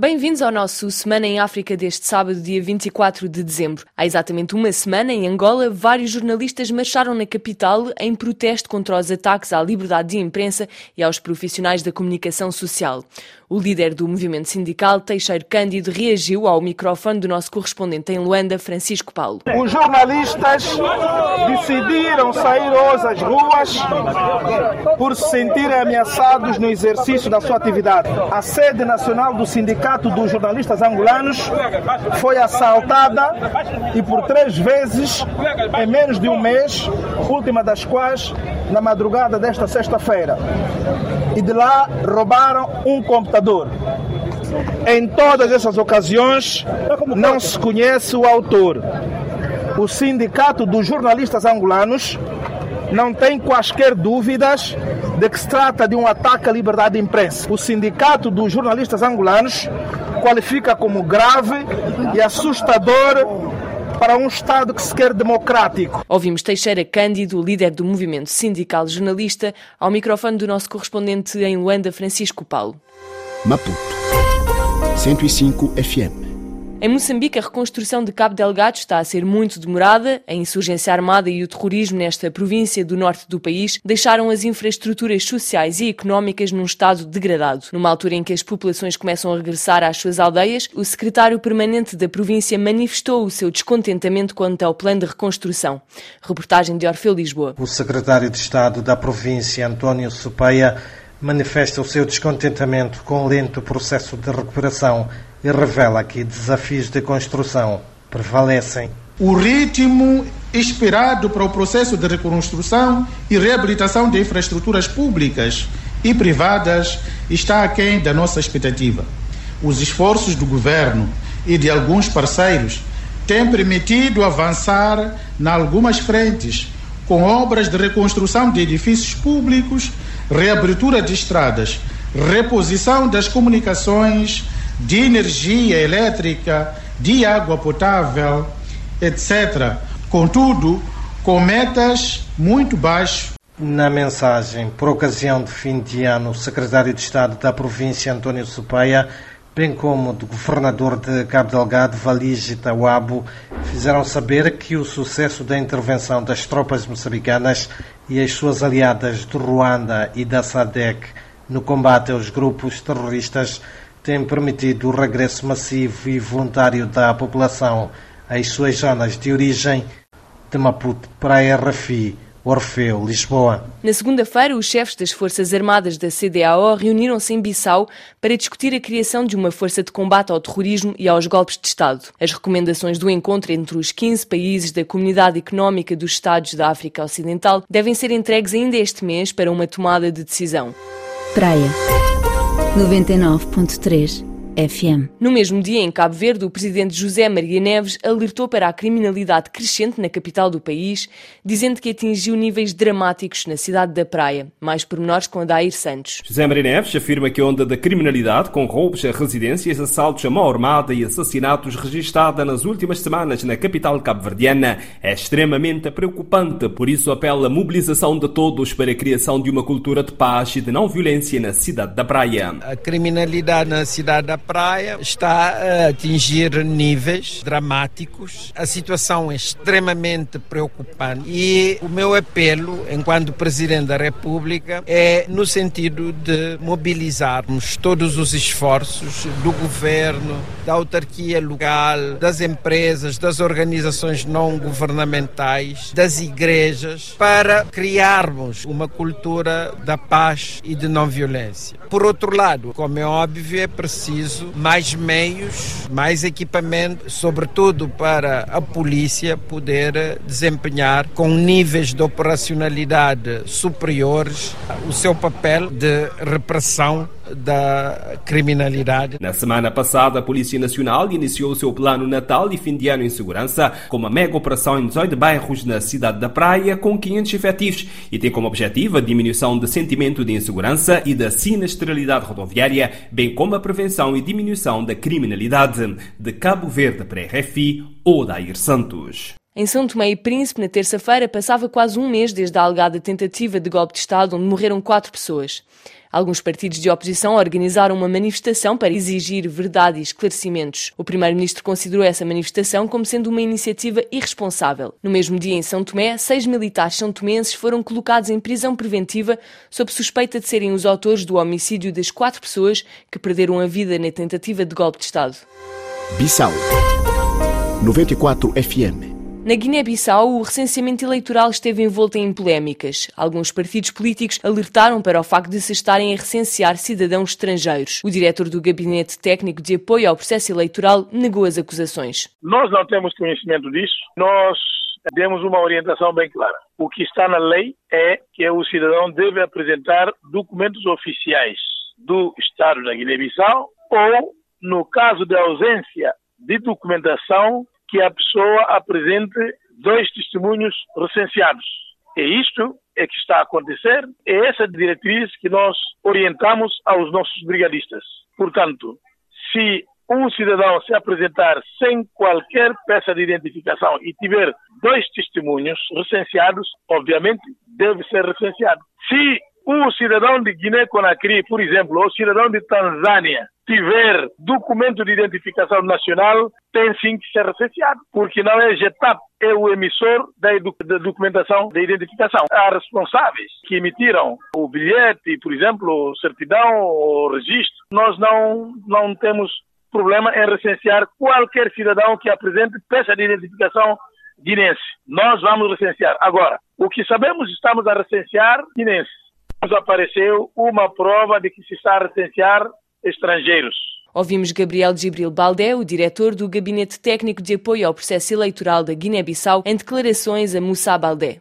Bem-vindos ao nosso Semana em África deste sábado, dia 24 de dezembro. Há exatamente uma semana, em Angola, vários jornalistas marcharam na capital em protesto contra os ataques à liberdade de imprensa e aos profissionais da comunicação social. O líder do movimento sindical, Teixeiro Cândido, reagiu ao microfone do nosso correspondente em Luanda, Francisco Paulo. Os jornalistas decidiram sair hoje às ruas por se sentirem ameaçados no exercício da sua atividade. A sede nacional do Sindicato dos Jornalistas Angolanos foi assaltada e por três vezes em menos de um mês, última das quais na madrugada desta sexta-feira. E de lá roubaram um computador. Em todas essas ocasiões, não se conhece o autor. O Sindicato dos Jornalistas Angolanos não tem quaisquer dúvidas de que se trata de um ataque à liberdade de imprensa. O Sindicato dos Jornalistas Angolanos qualifica como grave e assustador para um Estado que se quer democrático. Ouvimos Teixeira Cândido, líder do movimento sindical jornalista, ao microfone do nosso correspondente em Luanda, Francisco Paulo. Maputo 105 FM em Moçambique, a reconstrução de Cabo Delgado está a ser muito demorada. A insurgência armada e o terrorismo nesta província do norte do país deixaram as infraestruturas sociais e económicas num estado degradado. Numa altura em que as populações começam a regressar às suas aldeias, o secretário permanente da província manifestou o seu descontentamento quanto ao plano de reconstrução. Reportagem de Orfeu Lisboa. O secretário de Estado da província, António Supeia, manifesta o seu descontentamento com o lento processo de recuperação e revela que desafios de construção prevalecem. O ritmo esperado para o processo de reconstrução e reabilitação de infraestruturas públicas e privadas está aquém da nossa expectativa. Os esforços do governo e de alguns parceiros têm permitido avançar em algumas frentes, com obras de reconstrução de edifícios públicos, reabertura de estradas, reposição das comunicações de energia elétrica, de água potável, etc. Contudo, com metas muito baixas. Na mensagem por ocasião de fim de ano, o secretário de Estado da província, António Supeia, bem como do governador de Cabo Delgado, Valige Tawabo, fizeram saber que o sucesso da intervenção das tropas moçambicanas e as suas aliadas do Ruanda e da SADEC no combate aos grupos terroristas tem permitido o regresso massivo e voluntário da população às suas zonas de origem de Maputo para a RFI. Orfeu, Lisboa. Na segunda-feira, os chefes das Forças Armadas da CDAO reuniram-se em Bissau para discutir a criação de uma força de combate ao terrorismo e aos golpes de Estado. As recomendações do encontro entre os 15 países da Comunidade Económica dos Estados da África Ocidental devem ser entregues ainda este mês para uma tomada de decisão. Praia 99.3 FM. No mesmo dia, em Cabo Verde, o presidente José Maria Neves alertou para a criminalidade crescente na capital do país, dizendo que atingiu níveis dramáticos na cidade da Praia. Mais pormenores com Adair Santos. José Maria Neves afirma que a onda da criminalidade, com roubos a residências, assaltos a mão armada e assassinatos registrada nas últimas semanas na capital cabo-verdiana, é extremamente preocupante. Por isso, apela a mobilização de todos para a criação de uma cultura de paz e de não violência na cidade da Praia. A criminalidade na cidade da praia está a atingir níveis dramáticos. A situação é extremamente preocupante e o meu apelo, enquanto Presidente da República, é no sentido de mobilizarmos todos os esforços do governo, da autarquia local, das empresas, das organizações não governamentais, das igrejas, para criarmos uma cultura da paz e de não violência. Por outro lado, como é óbvio, é preciso preciso mais meios, mais equipamento, sobretudo para a polícia poder desempenhar com níveis de operacionalidade superiores o seu papel de repressão da criminalidade. Na semana passada, a Polícia Nacional iniciou o seu plano Natal e fim de ano em segurança, com uma mega operação em 18 bairros na cidade da Praia, com 500 efetivos, e tem como objetivo a diminuição do sentimento de insegurança e da sinistralidade rodoviária, bem como a prevenção e diminuição da criminalidade. De Cabo Verde para a RFI, Odair Santos. Em São Tomé e Príncipe, na terça-feira, passava quase um mês desde a alegada tentativa de golpe de Estado, onde morreram quatro pessoas. Alguns partidos de oposição organizaram uma manifestação para exigir verdade e esclarecimentos. O primeiro-ministro considerou essa manifestação como sendo uma iniciativa irresponsável. No mesmo dia, em São Tomé, seis militares são tomenses foram colocados em prisão preventiva sob suspeita de serem os autores do homicídio das quatro pessoas que perderam a vida na tentativa de golpe de Estado. Bissau 94 FM na Guiné-Bissau, o recenseamento eleitoral esteve envolto em polémicas. Alguns partidos políticos alertaram para o facto de se estarem a recensear cidadãos estrangeiros. O diretor do Gabinete Técnico de Apoio ao Processo Eleitoral negou as acusações. Nós não temos conhecimento disso. Nós demos uma orientação bem clara. O que está na lei é que o cidadão deve apresentar documentos oficiais do Estado da Guiné-Bissau ou, no caso de ausência de documentação, que a pessoa apresente dois testemunhos recenseados. E isto é que está a acontecer, é essa diretriz que nós orientamos aos nossos brigadistas. Portanto, se um cidadão se apresentar sem qualquer peça de identificação e tiver dois testemunhos recenseados, obviamente deve ser recenseado. Se o cidadão de Guiné-Conakry, por exemplo, ou cidadão de Tanzânia, tiver documento de identificação nacional, tem sim que ser recenseado, porque não é GETAP, é o emissor da, da documentação de identificação. Há responsáveis que emitiram o bilhete, por exemplo, certidão ou registro. Nós não, não temos problema em recensear qualquer cidadão que apresente peça de identificação guinense. Nós vamos recensear. Agora, o que sabemos, estamos a recensear guinenses nos apareceu uma prova de que se está a recensear estrangeiros. Ouvimos Gabriel Gibril Baldé, o diretor do Gabinete Técnico de Apoio ao Processo Eleitoral da Guiné-Bissau, em declarações a Moussa Baldé.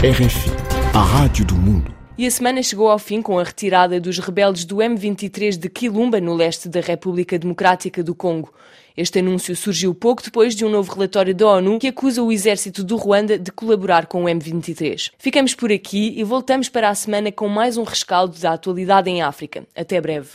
RFI, a Rádio do Mundo. E a semana chegou ao fim com a retirada dos rebeldes do M23 de Quilumba, no leste da República Democrática do Congo. Este anúncio surgiu pouco depois de um novo relatório da ONU que acusa o exército do Ruanda de colaborar com o M23. Ficamos por aqui e voltamos para a semana com mais um rescaldo da atualidade em África. Até breve.